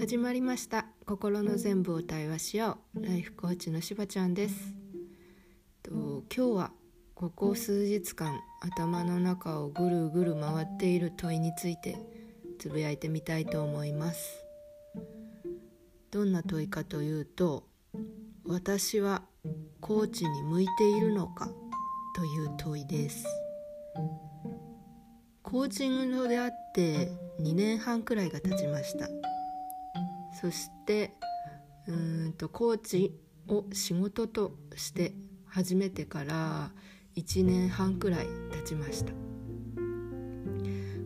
始まりました。心の全部を対話しよう。ライフコーチのしばちゃんです。と今日はここ数日間頭の中をぐるぐる回っている問いについてつぶやいてみたいと思います。どんな問いかというと私はコーチに向いているのかという問いです。コーチングの出会って2年半くらいが経ちました。そしてうんとコーチを仕事として始めてから1年半くらい経ちました。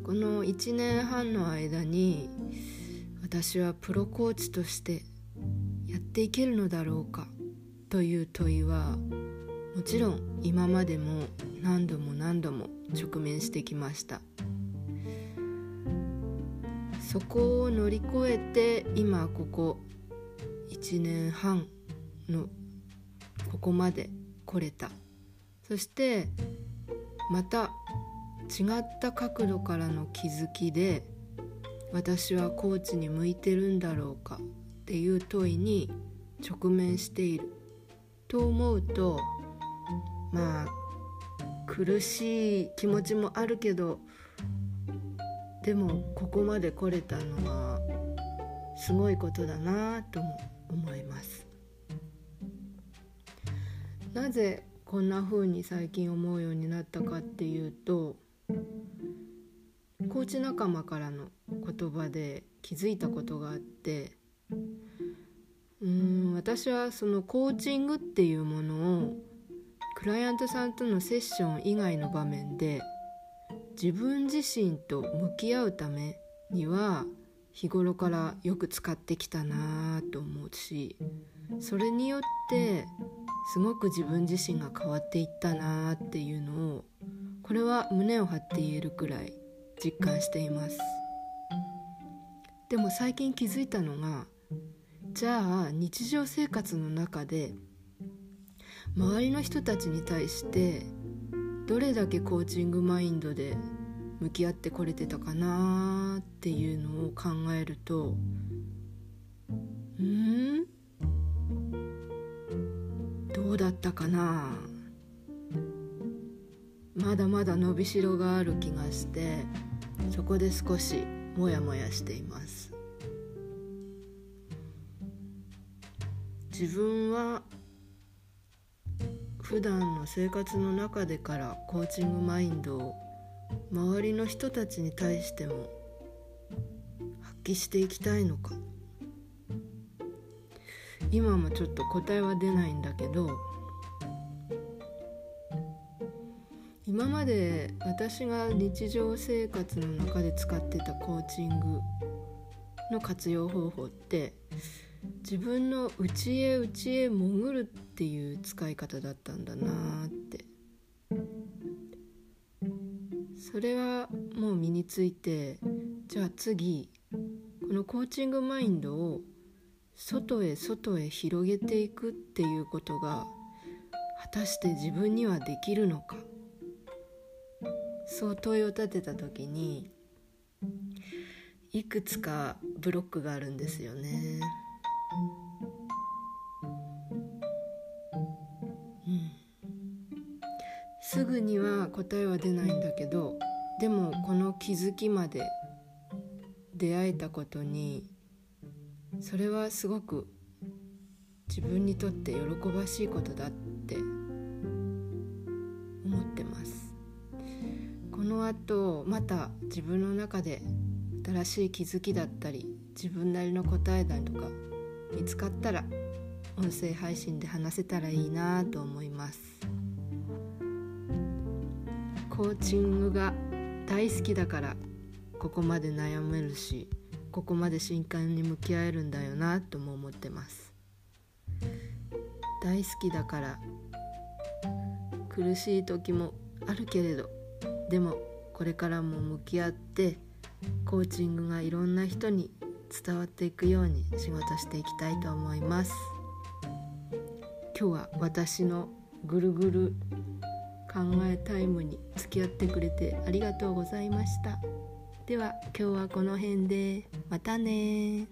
この1年半の間に私はプロコーチとしてやっていけるのだろうかという問いはもちろん今までも何度も何度も直面してきました。そこを乗り越えて今ここ1年半のここまで来れた。そしてまた違った角度からの気づきで私はコーチに向いてるんだろうかっていう問いに直面している。と思うとまあ苦しい気持ちもあるけどでもここまで来れたのはすごいことだなとも思います。なぜこんな風に最近思うようになったかっていうとコーチ仲間からの言葉で気づいたことがあってうん私はそのコーチングっていうものをクライアントさんとのセッション以外の場面で自分自身と向き合うためには日頃からよく使ってきたなぁと思うしそれによってすごく自分自身が変わっていったなぁっていうのをこれは胸を張って言えるくらい実感しています。でも最近気づいたのがじゃあ日常生活の中で周りの人たちに対してどれだけコーチングマインドで向き合ってこれてたかなっていうのを考えるとうん？どうだったかな？まだまだ伸びしろがある気がしてそこで少しモヤモヤしています。自分は普段の生活の中でからコーチングマインドを周りの人たちに対しても発揮していきたいのか？今もちょっと答えは出ないんだけど今まで私が日常生活の中で使ってたコーチングの活用方法って自分の内へ内へ潜るっていう使い方だったんだなってそれはもう身についてじゃあ次このコーチングマインドを外へ外へ広げていくっていうことが果たして自分にはできるのかそう問いを立てた時にいくつかブロックがあるんですよね。すぐには答えは出ないんだけどでもこの気づきまで出会えたことにそれはすごく自分にとって喜ばしいことだって思ってます。このあとまた自分の中で新しい気づきだったり自分なりの答えだとか見つかったら音声配信で話せたらいいなと思います。コーチングが大好きだからここまで悩めるしここまで真剣に向き合えるんだよなとも思ってます。大好きだから苦しい時もあるけれどでもこれからも向き合ってコーチングがいろんな人に伝わっていくように仕事していきたいと思います。今日は私のぐるぐる考えタイムに付き合ってくれてありがとうございました。では今日はこの辺で。またね